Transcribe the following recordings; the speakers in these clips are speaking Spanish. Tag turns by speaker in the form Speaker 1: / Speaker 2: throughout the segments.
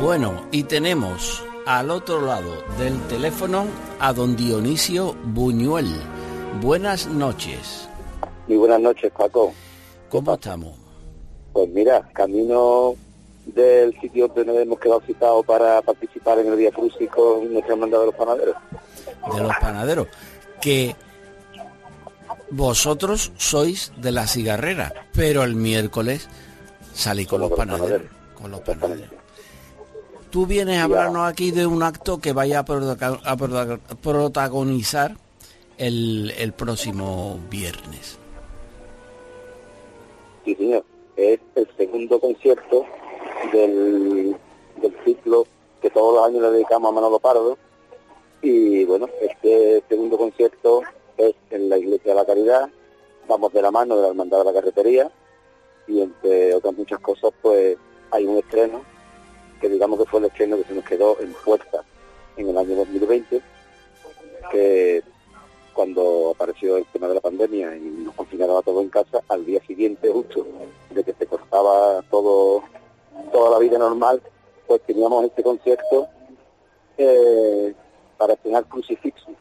Speaker 1: Bueno, y tenemos al otro lado del teléfono a don Dionisio Buñuel. Buenas noches.
Speaker 2: Muy buenas noches, Paco.
Speaker 1: ¿Cómo estamos?
Speaker 2: Pues mira, camino del sitio donde hemos quedado citados para participar en el Día Crucis con nuestra hermandad de los panaderos.
Speaker 1: De los panaderos. Que vosotros sois de la cigarrera, pero el miércoles salí con los panaderos. Con los panaderos. Tú vienes a hablarnos aquí de un acto que vaya a, protagonizar el, próximo viernes.
Speaker 2: Sí, señor. Es el segundo concierto del, ciclo que todos los años le dedicamos a Manolo Pardo. Y bueno, este segundo concierto es en la Iglesia de la Caridad. Vamos de la mano de la Hermandad de la Carretería. Y entre otras muchas cosas, pues hay un estreno que digamos que fue el estreno que se nos quedó en puerta en el año 2020, que cuando apareció el tema de la pandemia y nos confinaron a todo en casa, al día siguiente justo de que se cortaba todo toda la vida normal, pues teníamos este concierto eh, para estrenar Crucifixus,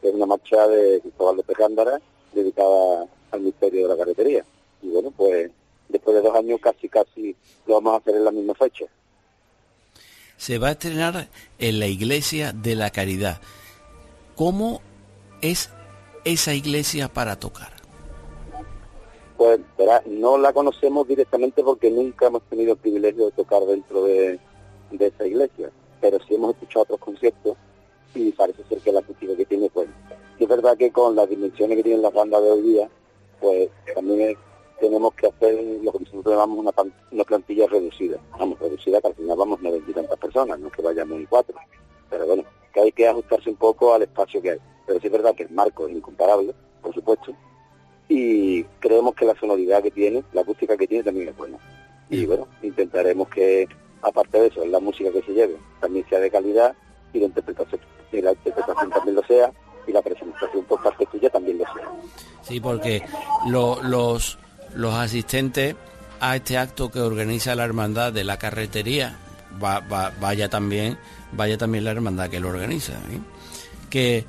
Speaker 2: que es una marcha de Cristóbal López Gándara dedicada al misterio de la carretería. Y bueno, pues después de dos años casi casi lo vamos a hacer en la misma fecha
Speaker 1: se va a estrenar en la Iglesia de la Caridad. ¿Cómo es esa iglesia para tocar?
Speaker 2: Pues no la conocemos directamente porque nunca hemos tenido el privilegio de tocar dentro de, esa iglesia, pero sí hemos escuchado otros conciertos que con las dimensiones que tienen las bandas de hoy día, pues también es tenemos que hacer lo que nosotros llamamos una, una plantilla reducida. Vamos, reducida que al final vamos a y tantas personas, no que vayamos en cuatro. Pero bueno, que hay que ajustarse un poco al espacio que hay. Pero sí es verdad que el marco es incomparable, por supuesto, y creemos que la sonoridad que tiene, la acústica que tiene también es buena. Y bueno, intentaremos que, aparte de eso, la música que se lleve también sea de calidad y la interpretación, y la interpretación también lo sea y la presentación por parte tuya también lo sea.
Speaker 1: Sí, porque los los asistentes a este acto que organiza la hermandad de la carretería, vaya también, vaya también la hermandad que lo organiza, ¿eh? que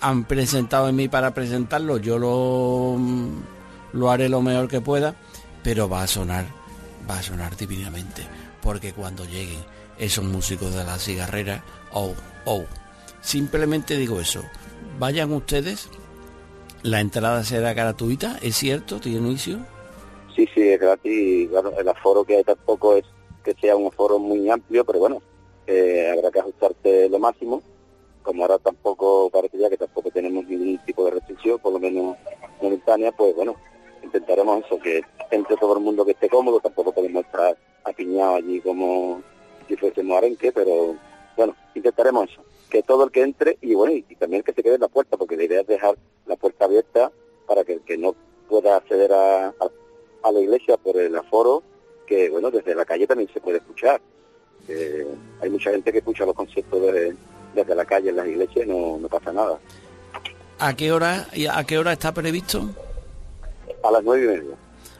Speaker 1: han presentado en mí para presentarlo, yo lo, lo haré lo mejor que pueda, pero va a sonar, va a sonar divinamente, porque cuando lleguen esos músicos de la cigarrera, oh, oh, simplemente digo eso, vayan ustedes ¿La entrada será gratuita? ¿Es cierto, inicio?
Speaker 2: Sí, sí, es gratis. Claro, el aforo que hay tampoco es que sea un aforo muy amplio, pero bueno, eh, habrá que ajustarte lo máximo. Como ahora tampoco parece ya que tampoco tenemos ningún tipo de restricción, por lo menos momentánea, pues bueno, intentaremos eso, que entre todo el mundo que esté cómodo, tampoco podemos estar apiñados allí como si fuésemos arenque, pero intentaremos eso que todo el que entre y bueno, y, también que se quede en la puerta, porque la idea es dejar la puerta abierta para que el que no pueda acceder a, la iglesia por el aforo, que bueno, desde la calle también se puede escuchar. hay mucha gente que escucha los conciertos desde la calle en las iglesias y no, no pasa nada.
Speaker 1: ¿A qué hora a qué hora está previsto?
Speaker 2: A las nueve y media.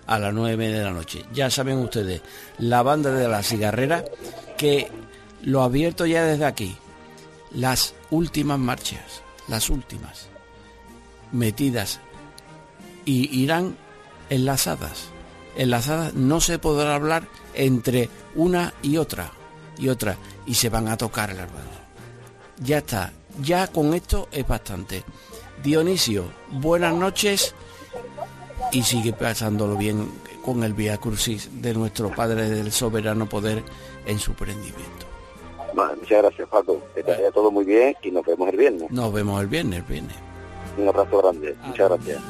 Speaker 1: A las nueve y media de la noche. Ya saben ustedes, la banda de la cigarrera que lo abierto ya desde aquí las últimas marchas, las últimas, metidas y irán enlazadas. Enlazadas no se podrá hablar entre una y otra y otra y se van a tocar el hermano. Ya está, ya con esto es bastante. Dionisio, buenas noches y sigue pasándolo bien con el Vía Crucis de nuestro Padre del Soberano Poder en su prendimiento
Speaker 2: muchas gracias, Paco. Que te vaya todo muy bien y nos vemos el viernes.
Speaker 1: Nos vemos el viernes, el viernes.
Speaker 2: Un abrazo grande. Muchas gracias.